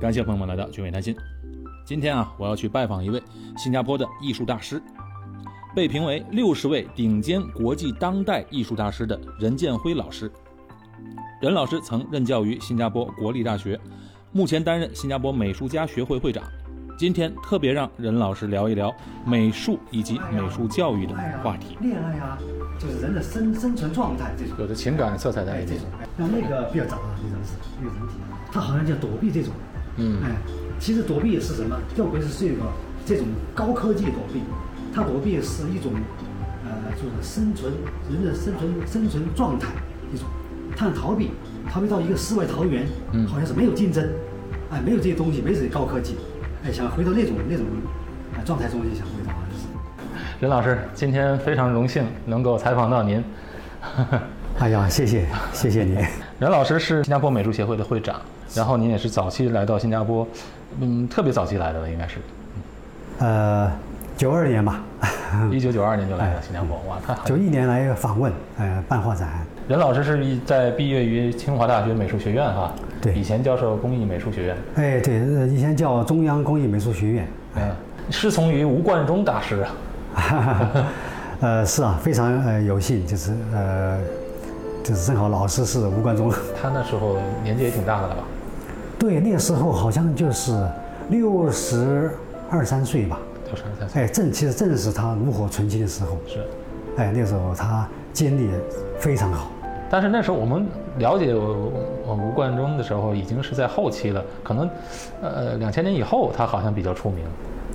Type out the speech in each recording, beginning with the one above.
感谢朋友们来到聚美谈心。今天啊，我要去拜访一位新加坡的艺术大师，被评为六十位顶尖国际当代艺术大师的任建辉老师。任老师曾任教于新加坡国立大学，目前担任新加坡美术家学会会长。今天特别让任老师聊一聊美术以及美术教育的话题。恋爱啊，就是人的生生存状态这种。有着情感色彩在里面。那那个比较早啊，这种是那个人体，他好像叫躲避这种。嗯。哎，其实躲避是什么？要不是这个这种高科技躲避，它躲避是一种呃，就是生存人的生存生存状态一种。它逃避，逃避到一个世外桃源，嗯，好像是没有竞争，哎，没有这些东西，没有这些高科技。哎，想回到那种那种啊状态中就想回到啊，就是。任老师，今天非常荣幸能够采访到您。哎呀，谢谢谢谢您。任老师是新加坡美术协会的会长，然后您也是早期来到新加坡，嗯，特别早期来的了，应该是。呃，九二年吧。一九九二年就来了新加坡，哇，太好。九一年来访问，呃，办画展。任老师是在毕业于清华大学美术学院哈，对，以前教授工艺美术学院。哎，对，以前叫中央工艺美术学院。嗯，师从于吴冠中大师啊。呃，是啊，非常呃有幸，就是呃，就是正好老师是吴冠中。他那时候年纪也挺大的了吧？对，那个时候好像就是六十二三岁吧。六十二三岁。哎，正其实正是他炉火纯青的时候。是。哎，那时候他精力非常好。但是那时候我们了解吴冠中的时候，已经是在后期了，可能，呃，两千年以后他好像比较出名。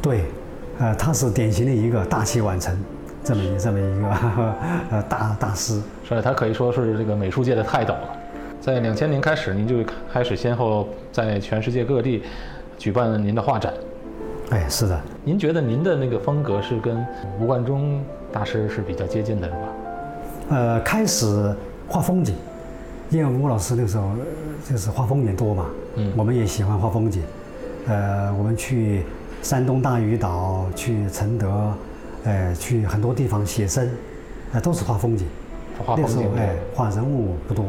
对，呃，他是典型的一个大器晚成，这么一这么一个 呃大大师，所以他可以说是这个美术界的泰斗了。在两千年开始，您就开始先后在全世界各地举办了您的画展。哎，是的。您觉得您的那个风格是跟吴冠中大师是比较接近的，是吧？呃，开始。画风景，因为吴老师那时候就是画风景多嘛，嗯，我们也喜欢画风景，呃，我们去山东大屿岛，去承德，呃，去很多地方写生，呃，都是画风景。画风景，哎，画人物不多，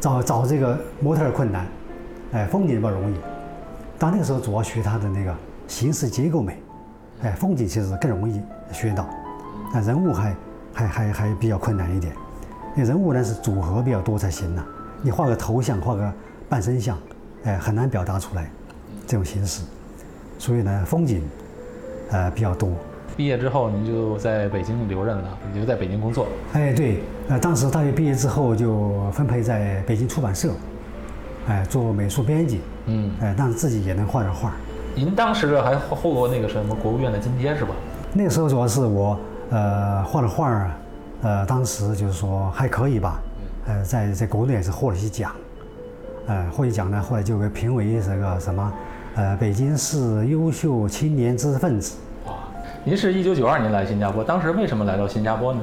找找这个模特困难，哎，风景不容易。但那个时候主要学他的那个形式结构美，哎，风景其实更容易学到，但人物还还还还比较困难一点。那人物呢是组合比较多才行呢，你画个头像，画个半身像，哎，很难表达出来这种形式。所以呢，风景，呃，比较多。毕业之后，您就在北京留任了，留在北京工作。哎，对，呃，当时大学毕业之后就分配在北京出版社，哎，做美术编辑。嗯，哎，但是自己也能画点画。您当时还获过那个什么国务院的津贴是吧？那个时候主要是我，呃，画的画儿。呃，当时就是说还可以吧，呃，在在国内也是获了一些奖，呃，获一奖呢，后来就被评为这个什么，呃，北京市优秀青年知识分子。哇，您是一九九二年来新加坡，当时为什么来到新加坡呢？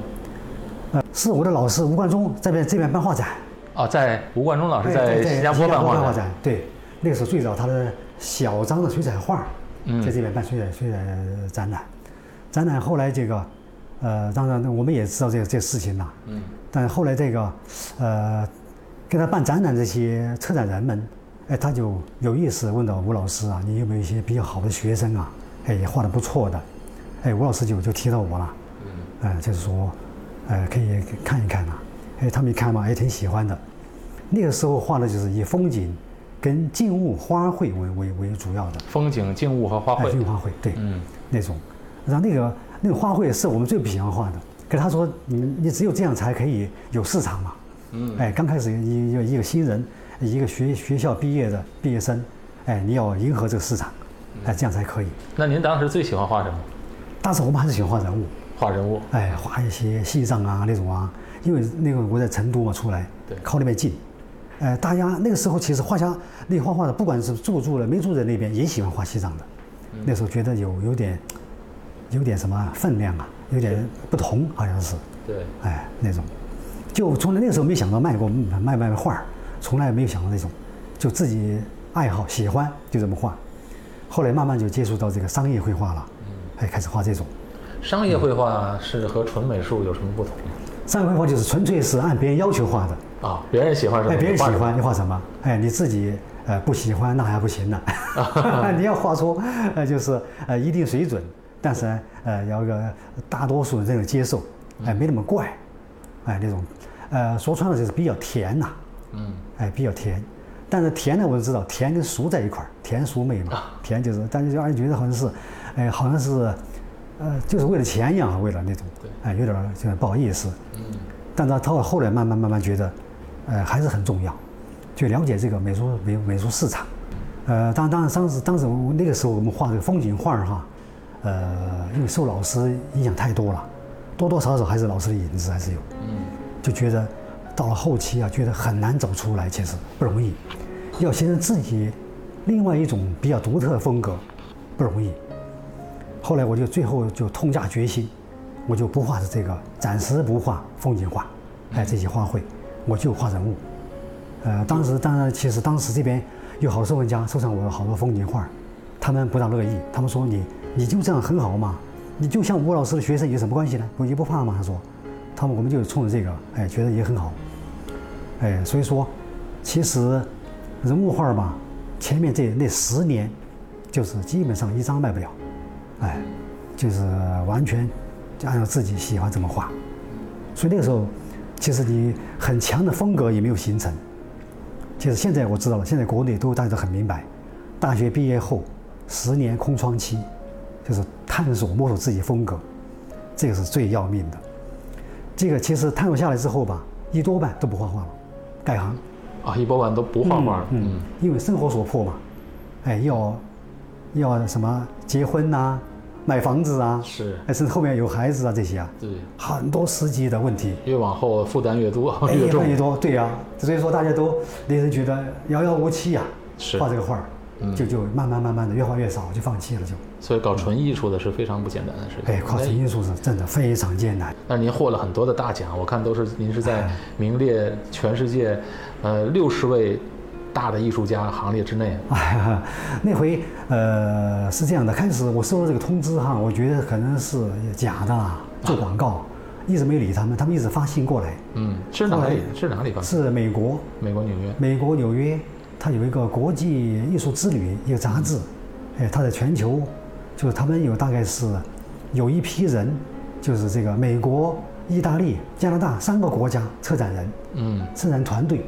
呃，是我的老师吴冠中在边这边办画展。啊，在吴冠中老师在新加坡办画展。对，那个时候最早他的小张的水彩画，在这边办水彩水彩展览，展览后来这个。呃，当然，我们也知道这个这个事情了。嗯。但后来这个，呃，给他办展览这些策展人们，哎，他就有意思问到吴老师啊，你有没有一些比较好的学生啊？哎，也画的不错的，哎，吴老师就就提到我了。嗯。哎，就是说，哎，可以看一看呐。哎，他们一看嘛，也挺喜欢的。那个时候画的就是以风景跟静物花卉为为为主要的。风景、静物和花卉。花卉，对。嗯。那种，然后那个。那个花卉是我们最不喜欢画的，可他说你你只有这样才可以有市场嘛。嗯。哎，刚开始一一个一个新人，一个学学校毕业的毕业生，哎，你要迎合这个市场，哎，这样才可以。那您当时最喜欢画什么？当时我们还是喜欢画人物。画人物。哎，画一些西藏啊那种啊，因为那个我在成都嘛出来，对，靠那边近。呃，大家那个时候其实画家那画画的，不管是住住了没住在那边，也喜欢画西藏的。那时候觉得有有点。有点什么分量啊？有点不同，好像是。对。哎，那种，就从来那个时候没想到卖过卖卖画儿，从来没有想到那种，就自己爱好喜欢就这么画。后来慢慢就接触到这个商业绘画了，嗯，哎，开始画这种。商业绘画是和纯美术有什么不同？商业绘画就是纯粹是按别人要求画的。啊，别人喜欢什么？哎，别人喜欢你画什么？哎，你自己呃，不喜欢那还不行呢，你要画出呃就是呃一定水准，但是呢呃要个大多数人这种接受，哎没那么怪，哎那种，呃说穿了就是比较甜呐，嗯，哎比较甜，但是甜呢我就知道甜跟熟在一块儿，甜熟美嘛，甜就是，但是就让人觉得好像是，哎好像是，呃就是为了钱一样，为了那种，哎有点就是不好意思，嗯，但他到后来慢慢慢慢觉得，呃还是很重要。就了解这个美术美美术市场，呃，当当然当时当时我那个时候我们画这个风景画哈，呃，因为受老师影响太多了，多多少少还是老师的影子还是有，嗯，就觉得到了后期啊，觉得很难走出来，其实不容易，要形成自己另外一种比较独特的风格，不容易。后来我就最后就痛下决心，我就不画这个，暂时不画风景画，哎，这些花卉，我就画人物。呃，当时当然，其实当时这边有好多收藏家收藏我的好多风景画，他们不大乐意，他们说你你就这样很好嘛，你就像吴老师的学生有什么关系呢？我也不怕嘛？他说，他们我们就冲着这个，哎，觉得也很好，哎，所以说，其实人物画吧，前面这那十年，就是基本上一张卖不了，哎，就是完全就按照自己喜欢怎么画，所以那个时候，其实你很强的风格也没有形成。其实现在我知道了，现在国内都大家都很明白，大学毕业后十年空窗期，就是探索摸索自己风格，这个是最要命的。这个其实探索下来之后吧，一多半都不画画了，改行。啊，一般般都不画画。嗯，因为生活所迫嘛，哎，要要什么结婚呐，买房子啊，是，甚至后面有孩子啊这些啊，对，很多实际的问题。越往后负担越多，越重越多，对呀。所以说大家都令人觉得遥遥无期呀，是画这个画儿，就就慢慢慢慢的越画越少，就放弃了就。所以搞纯艺术的是非常不简单的事情。哎，搞纯艺术是真的非常艰难。但您获了很多的大奖，我看都是您是在名列全世界，呃，六十位大的艺术家行列之内。那回呃是这样的，开始我收到这个通知哈，我觉得可能是假的，做广告。一直没理他们，他们一直发信过来。嗯，是哪里？是哪里发？是美国。美国纽约。美国纽约，它有一个国际艺术之旅一个杂志，哎，他在全球，就是他们有大概是有一批人，就是这个美国、意大利、加拿大三个国家策展人，嗯，策展团队，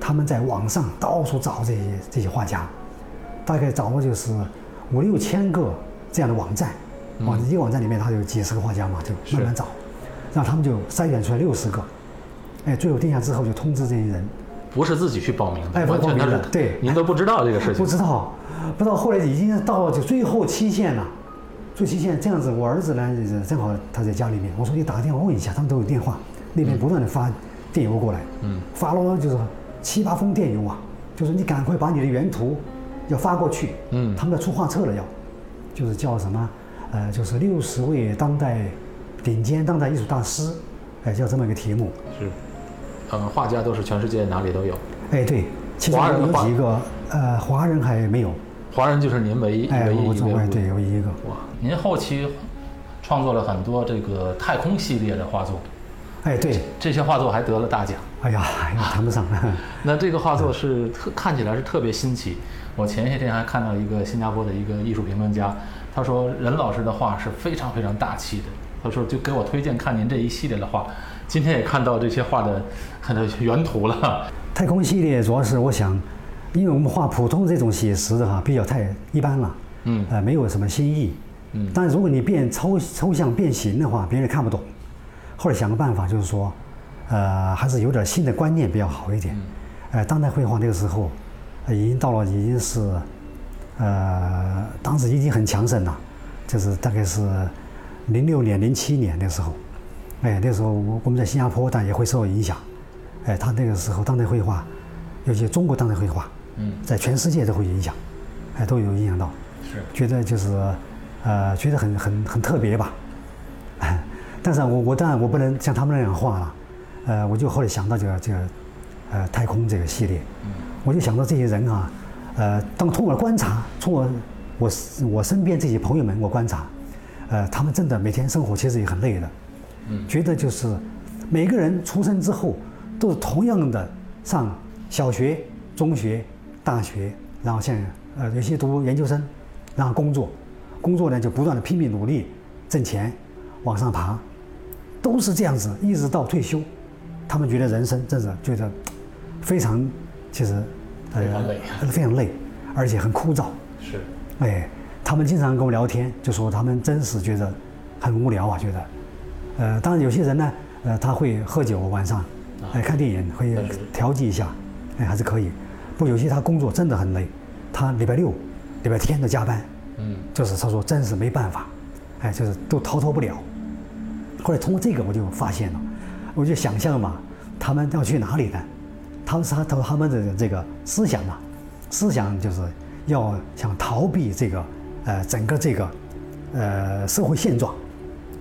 他们在网上到处找这些这些画家，大概找了就是五六千个这样的网站，网一个网站里面它有几十个画家嘛，就慢慢找。让他们就筛选出来六十个，哎，最后定下之后就通知这些人，不是自己去报名的，哎，完全的，对，您都不知道这个事情，不知道，不知道，后来已经到就最后期限了，最期限这样子，我儿子呢正好他在家里面，我说你打个电话问一下，他们都有电话，那边不断的发电邮过来，嗯，发了就是七八封电邮啊，就是你赶快把你的原图要发过去，嗯，他们要出画册了要，就是叫什么，呃，就是六十位当代。顶尖当代艺术大师，哎，叫这么一个题目。是，嗯，画家都是全世界哪里都有。哎，对，其中有几个，呃，华人还没有。华人就是您唯一唯一一位。对，唯一一个。哇，您后期创作了很多这个太空系列的画作。哎，对，这些画作还得了大奖。哎呀，谈不上。那这个画作是特看起来是特别新奇。我前些天还看到一个新加坡的一个艺术评论家，他说任老师的画是非常非常大气的。他说：“就给我推荐看您这一系列的画，今天也看到这些画的看到原图了。太空系列主要是我想，因为我们画普通这种写实的哈，比较太一般了，嗯，呃，没有什么新意，嗯。但如果你变抽抽象变形的话，别人看不懂。后来想个办法，就是说，呃，还是有点新的观念比较好一点。呃，当代绘画那个时候，已经到了已经是，呃，当时已经很强盛了，就是大概是。”零六年、零七年那时候，哎，那时候我我们在新加坡，但也会受到影响。哎，他那个时候当代绘画，尤其中国当代绘画，嗯，在全世界都会影响，哎，都有影响到。是。觉得就是，呃，觉得很很很特别吧。但是我我当然我不能像他们那样画了，呃，我就后来想到这个这个，呃，太空这个系列，嗯，我就想到这些人啊，呃，当通过观察，从我我我身边这些朋友们，我观察。呃，他们真的每天生活其实也很累的，嗯，觉得就是每个人出生之后都是同样的上小学、中学、大学，然后现在呃有些读研究生，然后工作，工作呢就不断的拼命努力挣钱，往上爬，都是这样子，一直到退休，他们觉得人生真是觉得非常，其实非常累。非常累，而且很枯燥。是，哎，他们经常跟我聊天，就说他们真是觉得很无聊啊，觉得，呃，当然有些人呢，呃，他会喝酒，晚上，哎，看电影会调剂一下，哎，还是可以。不，有些他工作真的很累，他礼拜六、礼拜天的加班，嗯，就是他说真是没办法，哎，就是都逃脱不了。后来通过这个我就发现了，我就想象嘛，他们要去哪里呢？他们是他他们的这个思想嘛，思想就是要想逃避这个呃整个这个呃社会现状，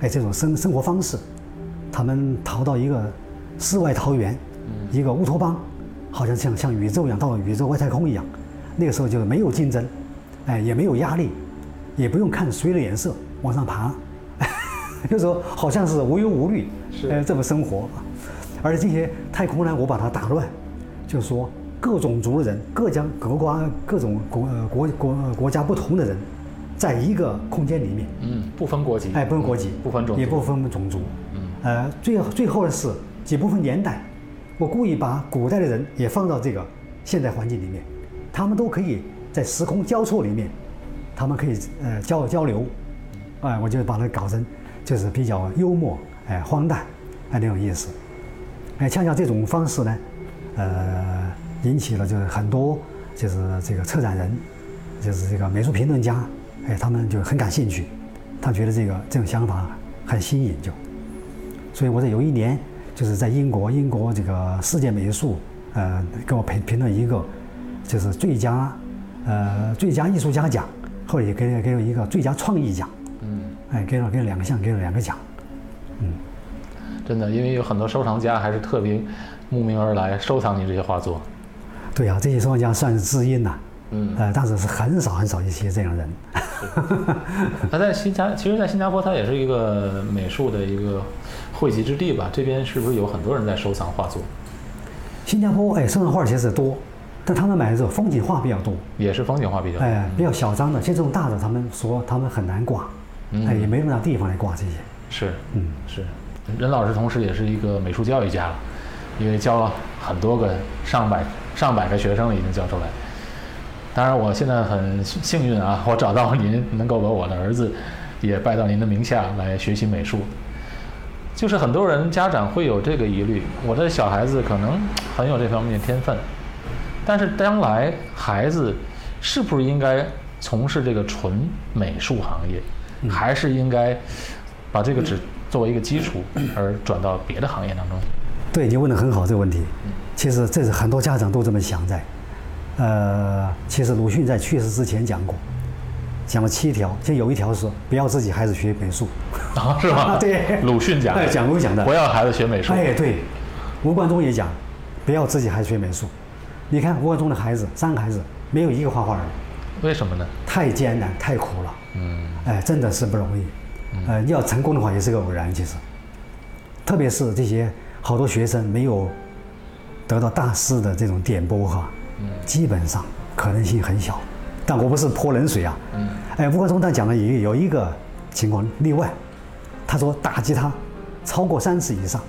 哎这种生生活方式，他们逃到一个世外桃源，一个乌托邦，好像像像宇宙一样，到了宇宙外太空一样。那个时候就是没有竞争，哎也没有压力，也不用看谁的颜色往上爬，就说好像是无忧无虑，是呃这么生活。而这些太空呢，我把它打乱，就是说各种族的人、各家各国各种国呃国国呃国家不同的人，在一个空间里面，嗯，不分国籍，哎，不分国籍，不分种族，也不分种族，嗯，呃，最最后的是也不分年代，我故意把古代的人也放到这个现代环境里面，他们都可以在时空交错里面，他们可以呃交交流，哎，我就把它搞成就是比较幽默，哎，荒诞，哎，那种意思，哎，恰恰这种方式呢，呃，引起了就是很多就是这个策展人，就是这个美术评论家，哎，他们就很感兴趣，他觉得这个这种想法很新颖，就，所以我在有一年就是在英国，英国这个世界美术，呃，给我评评论一个，就是最佳，呃，最佳艺术家奖，后来也给给了一个最佳创意奖，嗯，哎，给了给了两个项，给了两个奖，嗯。真的，因为有很多收藏家还是特别慕名而来收藏你这些画作，对呀、这些收藏家算是知音呐、嗯，呃，但是是很少很少一些这样的人。他在新加，其实，在新加坡它也是一个美术的一个汇集之地吧？这边是不是有很多人在收藏画作？新加坡哎，收藏画其实多，但他们买的这种风景画比较多，也是风景画比较多。哎，比较小张的，像这种大的，他们说他们很难挂，嗯哎，也没那么大地方来挂这些。是，嗯，是。任老师同时也是一个美术教育家了，因为教了很多个上百上百个学生了，已经教出来。当然，我现在很幸运啊，我找到您，能够把我的儿子也拜到您的名下来学习美术。就是很多人家长会有这个疑虑，我的小孩子可能很有这方面的天分，但是将来孩子是不是应该从事这个纯美术行业，还是应该把这个只作为一个基础而转到别的行业当中？对你问的很好这个问题，其实这是很多家长都这么想在。呃，其实鲁迅在去世之前讲过，讲了七条，其实有一条是不要自己孩子学美术。啊，是吗？对鲁迅讲的，哎讲过讲的不要孩子学美术。哎，对，吴冠中也讲，不要自己孩子学美术。你看吴冠中的孩子，三个孩子没有一个画画的，为什么呢？太艰难，太苦了。嗯，哎，真的是不容易。呃，要成功的话也是个偶然，其实。特别是这些好多学生没有得到大师的这种点拨哈，基本上可能性很小。但我不是泼冷水啊。嗯。哎，吴冠中他讲了也有一个情况例外，他说打击他超过三次以上，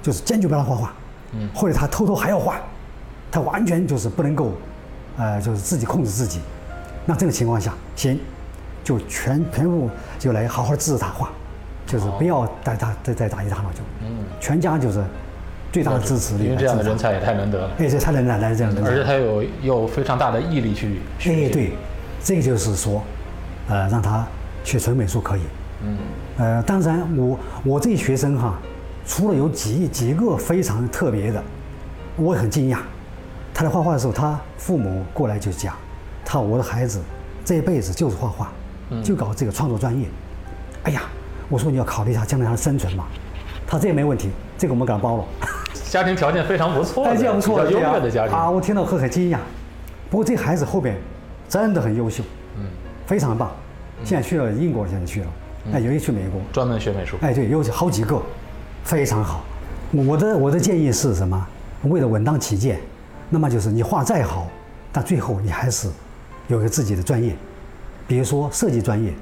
就是坚决不让他画画，嗯或者他偷偷还要画，他完全就是不能够，呃，就是自己控制自己。那这个情况下，行，就全全部就来好好支持他画，就是不要再打再再打击他了，就，嗯，全家就是最大的支持力。因为这样的人才，也太难得了，哎，这才能来来这样的人才。而且他有有非常大的毅力去学习。哎，对，这个就是说，呃，让他学纯美术可以。嗯，呃，当然我我这学生哈，除了有几几个非常特别的，我也很惊讶。他在画画的时候，他父母过来就讲，他我的孩子这一辈子就是画画，就搞这个创作专业。哎呀，我说你要考虑一下将来他的生存嘛。他这也没问题，这个我们给他包了。家庭条件非常不错的，哎，这样不错，优越的家庭。啊！我听到会很惊讶。不过这孩子后边真的很优秀，嗯，非常棒。现在去了英国，现在去了，哎，有一去美国，专门学美术。哎，对，有好几个，非常好。我的我的建议是什么？为了稳当起见，那么就是你画再好，但最后你还是有个自己的专业，比如说设计专业，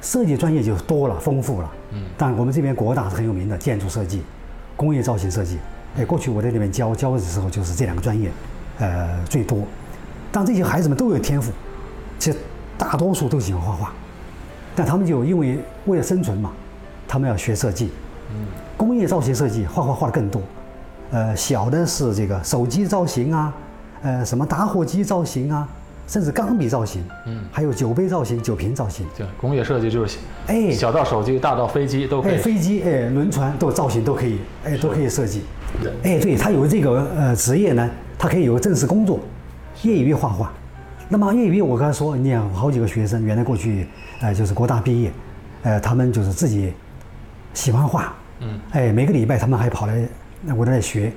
设计专业就多了，丰富了。嗯。但我们这边国大是很有名的建筑设计、工业造型设计。哎，过去我在那边教教的时候，就是这两个专业，呃，最多。但这些孩子们都有天赋，其实大多数都喜欢画画，但他们就因为为了生存嘛，他们要学设计。嗯。工业造型设计画画画的更多，呃，小的是这个手机造型啊，呃，什么打火机造型啊。甚至钢笔造型，嗯，还有酒杯造型、酒瓶造型。对，工业设计就是，哎，小到手机，大到飞机都可以。哎，飞机，哎，轮船都造型都可以，哎，都可以设计。对，哎，对他有这个呃职业呢，他可以有个正式工作，业余画画。那么业余，我刚才说，你看好几个学生，原来过去，呃，就是国大毕业，呃，他们就是自己喜欢画，嗯，哎，每个礼拜他们还跑来我这里学，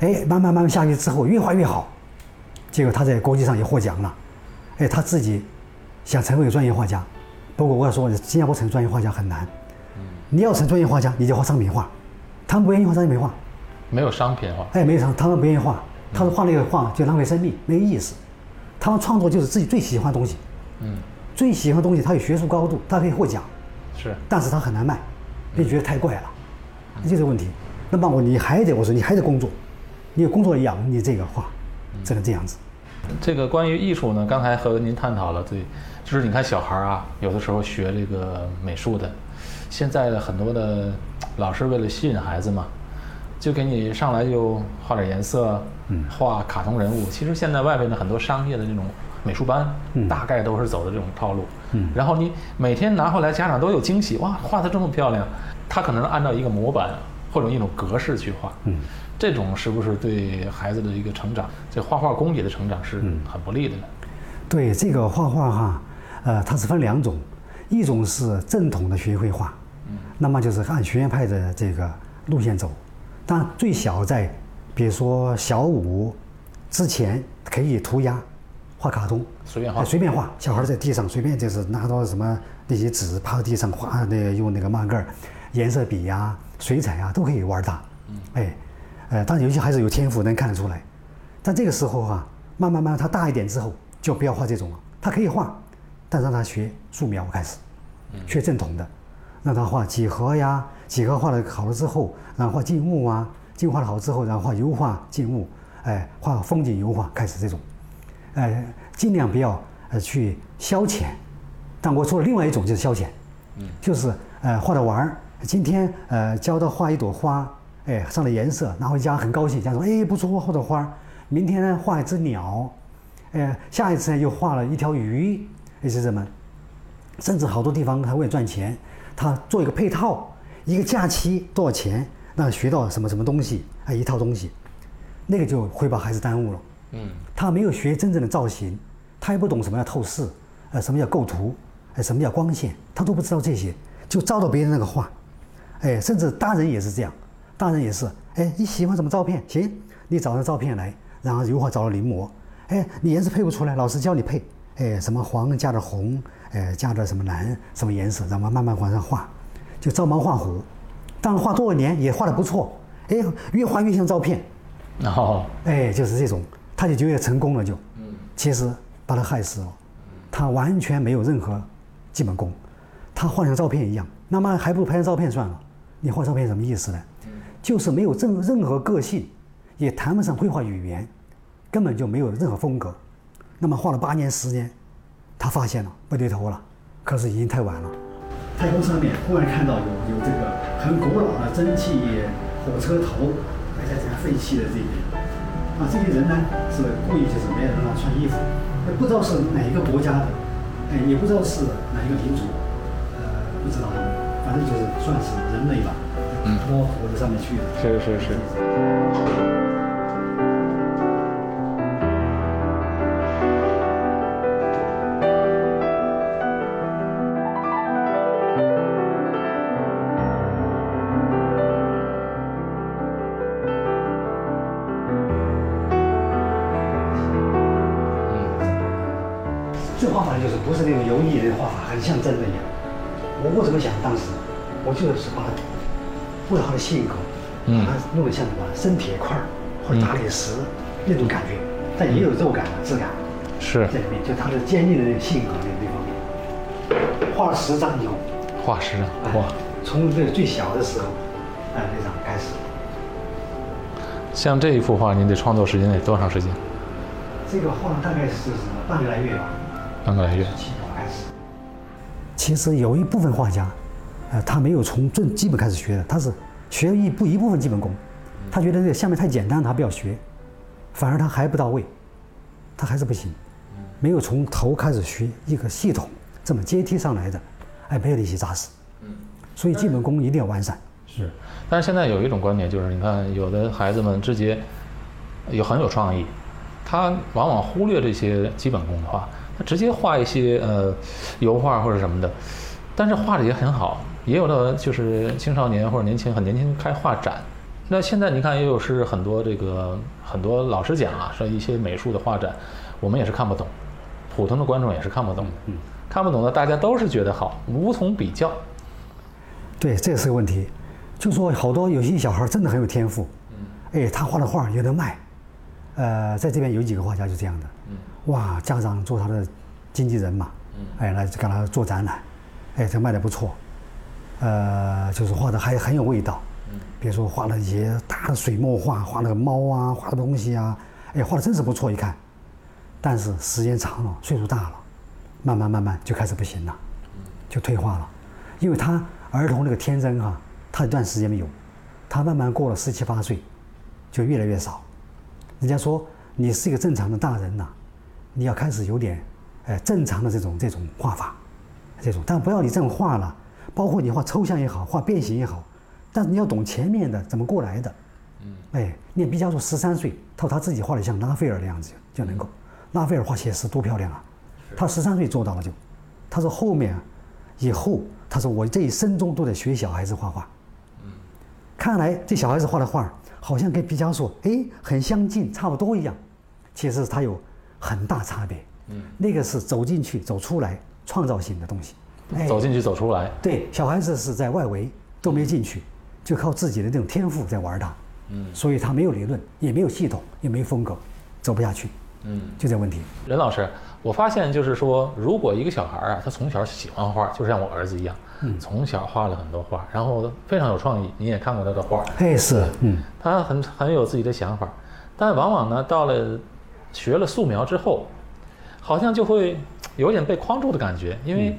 哎，慢慢慢慢下去之后，越画越好。结果他在国际上也获奖了，哎，他自己想成为专业画家，不过我要说，新加坡成专业画家很难。你要成专业画家，你就画商品画，他们不愿意画商品画，没有商品画。哎，没有商，他们不愿意画，他说画那个画就浪费生命，没意思。他们创作就是自己最喜欢的东西，嗯，最喜欢的东西，他有学术高度，他可以获奖，是，但是他很难卖，你觉得太怪了，就这个问题。那么我你还得我说你还得工作，你有工作养你这个画。这个这样子，这个关于艺术呢，刚才和您探讨了，对，就是你看小孩啊，有的时候学这个美术的，现在的很多的老师为了吸引孩子嘛，就给你上来就画点颜色，嗯，画卡通人物。其实现在外面的很多商业的这种美术班，大概都是走的这种套路，嗯，然后你每天拿回来，家长都有惊喜，哇，画的这么漂亮，他可能按照一个模板或者一种格式去画，嗯。这种是不是对孩子的一个成长，这画画功底的成长是很不利的呢？对这个画画哈，呃，它是分两种，一种是正统的学绘画，嗯，那么就是按学院派的这个路线走，但最小在，比如说小五之前可以涂鸦、画卡通，随便画，随便画，小孩在地上随便就是拿到什么那些纸趴在地上画，那个用那个慢盖儿、颜色笔呀、水彩啊都可以玩大，嗯，哎。呃，当然有些孩子有天赋，能看得出来。但这个时候哈，慢慢慢，他大一点之后，就不要画这种了。他可以画，但让他学素描开始，学正统的，让他画几何呀，几何画的好了之后，然后画静物啊，静物画的好之后，然后画油画静物，哎，画风景油画开始这种，哎，尽量不要呃去消遣。但我说了另外一种就是消遣，嗯，就是呃画着玩儿。今天呃教他画一朵花。哎，上了颜色，拿回家很高兴，家说：“哎，不错，画的花。”明天呢，画一只鸟，哎，下一次呢又画了一条鱼，哎，是什么？甚至好多地方他为了赚钱，他做一个配套，一个假期多少钱？那学到什么什么东西？哎，一套东西，那个就会把孩子耽误了。嗯，他没有学真正的造型，他也不懂什么叫透视，呃，什么叫构图，哎，什么叫光线，他都不知道这些，就照到别人那个画，哎，甚至大人也是这样。大人也是，哎，你喜欢什么照片？行，你找张照片来，然后油画找了临摹，哎，你颜色配不出来，老师教你配，哎，什么黄加点红，哎，加点什么蓝，什么颜色，然后慢慢往上画，就照猫画虎，当然画多少年也画的不错，哎，越画越像照片，哦，哎，就是这种，他就觉得成功了就，嗯，其实把他害死了，他完全没有任何基本功，他画像照片一样，那么还不如拍张照片算了，你画照片什么意思呢？就是没有任任何个性，也谈不上绘画语言，根本就没有任何风格。那么画了八年十年，他发现了不对头了，可是已经太晚了。太空上面忽然看到有有这个很古老的蒸汽火车头还在这样废弃的这边，啊，这些人呢是故意就是没有让他穿衣服，不知道是哪一个国家的，哎，也不知道是哪一个民族，呃，不知道，反正就是算是人类吧。嗯，摸火在上面去了。是是是。性格，把它弄得像什么生铁块或者大理石那种感觉，但也有肉感、质感。是在里面，就它的坚硬的那个性格那那方面，画了十张以后，画师啊，哎哇，从这个最小的时候，哎那张开始，像这一幅画，您得创作时间得多长时间？这个画大概是半个来月吧，半个来月。七号开始。其实有一部分画家，呃，他没有从最基本开始学的，他是学一部一部分基本功，他觉得这个下面太简单，他不要学，反而他还不到位，他还是不行，没有从头开始学一个系统这么阶梯上来的，哎，没有那些扎实，所以基本功一定要完善。是，但是现在有一种观点，就是你看，有的孩子们直接有很有创意，他往往忽略这些基本功的话，他直接画一些呃油画或者什么的，但是画的也很好。也有的就是青少年或者年轻很年轻开画展，那现在你看也有是很多这个很多老师讲啊，说一些美术的画展，我们也是看不懂，普通的观众也是看不懂，嗯，看不懂的大家都是觉得好，无从比较。对，这是个问题。就说好多有些小孩真的很有天赋，哎，他画的画有得卖，呃，在这边有几个画家就这样的，哇，家长做他的经纪人嘛，哎，来给他做展览，哎，这卖的不错，呃，就是画的还很有味道，比如说画了一些大的水墨画，画那个猫啊，画的东西啊，哎，画的真是不错，一看，但是时间长了，岁数大了，慢慢慢慢就开始不行了，就退化了，因为他儿童那个天真哈、他一段时间没有，他慢慢过了十七八岁，就越来越少。人家说你是一个正常的大人呐、你要开始有点，哎，正常的这种这种画法，这种，但不要你这种画了，包括你画抽象也好，画变形也好，但是你要懂前面的怎么过来的。嗯，哎，你看毕加索十三岁，他说他自己画的像拉斐尔的样子就能够，拉斐尔画写实多漂亮啊，他十三岁做到了就，他说后面啊，以后他说我这一生中都在学小孩子画画。嗯看来这小孩子画的画好像跟毕加索哎很相近，差不多一样，其实他有很大差别。嗯，那个是走进去走出来创造性的东西。哎走进去走出来，对，小孩子是在外围都没进去，就靠自己的这种天赋在玩它。嗯，所以他没有理论，也没有系统，也没有风格，走不下去。嗯，就这问题。任老师，我发现就是说，如果一个小孩儿啊，他从小喜欢画，就像我儿子一样，嗯从小画了很多画，然后非常有创意。你也看过他的画，哎，是，嗯，他很很有自己的想法，但往往呢，到了学了素描之后，好像就会有点被框住的感觉，因为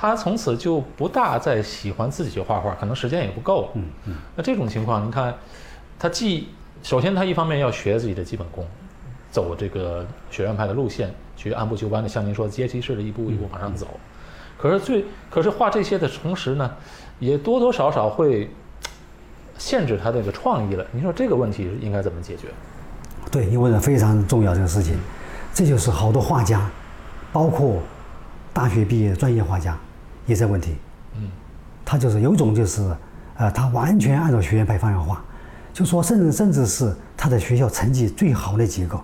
他从此就不大再喜欢自己去画画，可能时间也不够。嗯嗯。那这种情况，您看，他既首先他一方面要学自己的基本功，走这个学院派的路线，去按部就班的像您说阶梯式的一步一步往上走。可是最可是画这些的同时呢，也多多少少会限制他这个创意了。您说这个问题应该怎么解决？对，你问的非常重要这个事情，这就是好多画家，包括大学毕业的专业画家，也在问题。嗯，他就是有种就是，呃，他完全按照学院派方向画，就说甚至甚至是他在学校成绩最好那几个，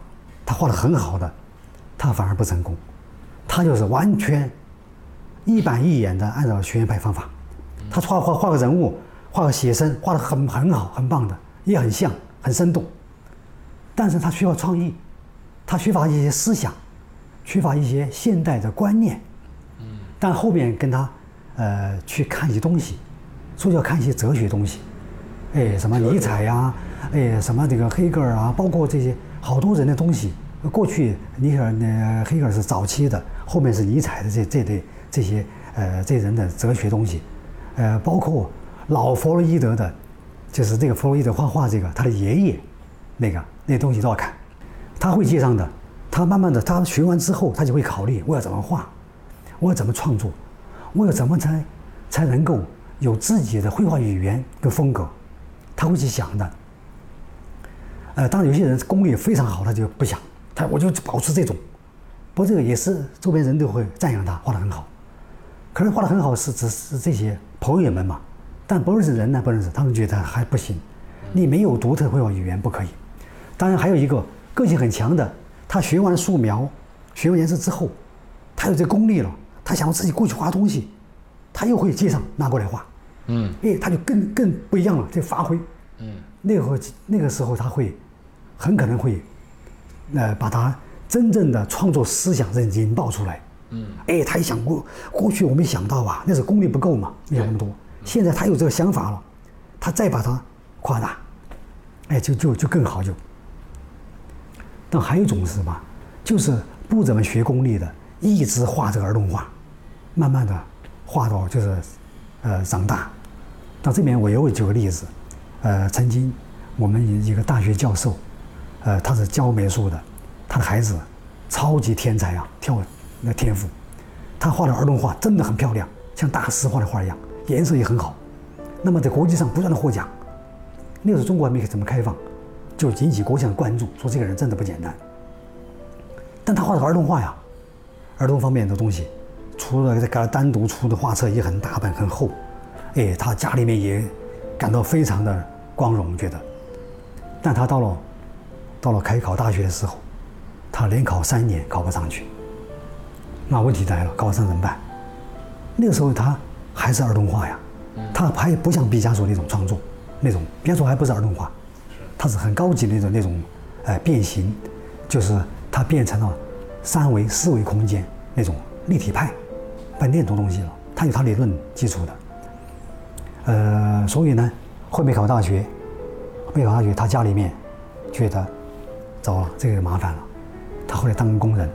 他画的很好的，他反而不成功，他就是完全一板一眼的按照学院派方法，他画画画个人物，画个写生，画的很很好，很棒的，也很像，很生动，但是他需要创意，他缺乏一些思想，缺乏一些现代的观念，但后面跟他呃去看一些东西，说要看一些哲学东西，哎，什么尼采呀、哎，什么这个黑格尔啊，包括这些好多人的东西。过去尼尔那黑格尔是早期的，后面是尼采的这这对这些呃这人的哲学东西，呃，包括老弗洛伊德的，就是这个弗洛伊德画画这个他的爷爷，那个那东西都要看，他会记上的。他慢慢的，他学完之后，他就会考虑我要怎么画，我要怎么创作，我要怎么才才能够有自己的绘画语言跟风格，他会去想的。呃，当然有些人功力非常好，他就不想，他我就保持这种，不过这个也是周边人都会赞扬他画得很好，可能画得很好是只是这些朋友们嘛，但不认识人呢不认识，他们觉得还不行，你没有独特绘画语言不可以。当然还有一个个性很强的，他学完素描，学完颜色之后，他有这功力了，他想自己过去画东西，他又会街上拿过来画，嗯哎，他就更更不一样了，这发挥。嗯那个会那个时候他会很可能会，呃，把他真正的创作思想是引爆出来。嗯，哎，他一想过过去我没想到啊，那是功力不够嘛，没想那么多。现在他有这个想法了，他再把它夸大，哎，就就就更好就。但还有一种是什么？就是不怎么学功力的，一直画这个儿童画，慢慢的画到就是呃长大。到这边我也会举个例子，呃，曾经我们一个大学教授，呃，他是教美术的，他的孩子超级天才啊，跳那天赋，他画的儿童画真的很漂亮，像大师画的画一样，颜色也很好。那么在国际上不断的获奖，那个时候中国还没怎么开放，就引起国际上关注，说这个人真的不简单。但他画的儿童画呀，儿童方面的东西，除了给他单独出的画册也很大本很厚，哎，他家里面也感到非常的光荣，觉得。但他到了到了开考大学的时候，他连考三年考不上去。那问题来了，高三怎么办？那个时候他还是儿童画呀，他还不像毕加索那种创作，那种毕加索还不是儿童画，他是很高级的那种那种，哎，变形，就是他变成了三维、四维空间那种立体派，变那种东西了。他有他理论基础的，呃，所以呢，会没考大学，没考大学，他家里面觉得糟了，这个麻烦了，他后来当工人。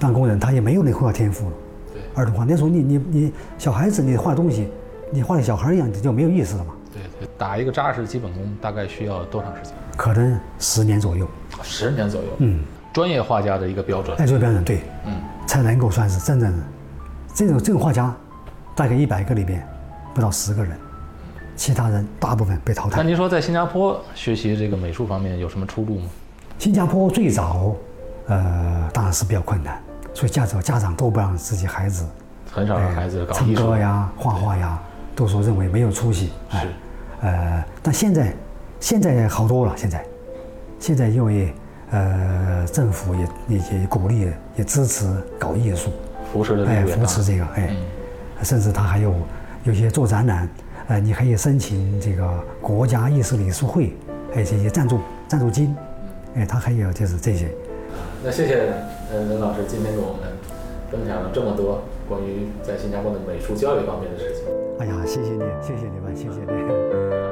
当工人，他也没有那绘画天赋了。对，儿童画那时候你你你小孩子你画东西，你画的小孩一样，你就没有意思了嘛。对对，打一个扎实基本功大概需要多长时间？可能十年左右。十年左右。嗯，专业画家的一个标准。哎，这个标准对。嗯，才能够算是真正的这种这种画家，大概一百个里边不到十个人，其他人大部分被淘汰。那您说在新加坡学习这个美术方面有什么出路吗？新加坡最早，呃，当然是比较困难。所以家长家长都不让自己孩子，很少让孩子搞唱歌呀、画画呀，都说认为没有出息。是，呃，但现在现在好多了。现在，现在因为呃政府也也也鼓励也支持搞艺术，扶持的哎扶持这个哎，甚至他还有有些做展览，呃你可以申请这个国家艺术理事会还有这些赞助赞助金，哎他还有就是这些。那谢谢。呃，任老师今天给我们分享了这么多关于在新加坡的美术教育方面的事情。哎呀，谢谢你，谢谢你们，谢谢你。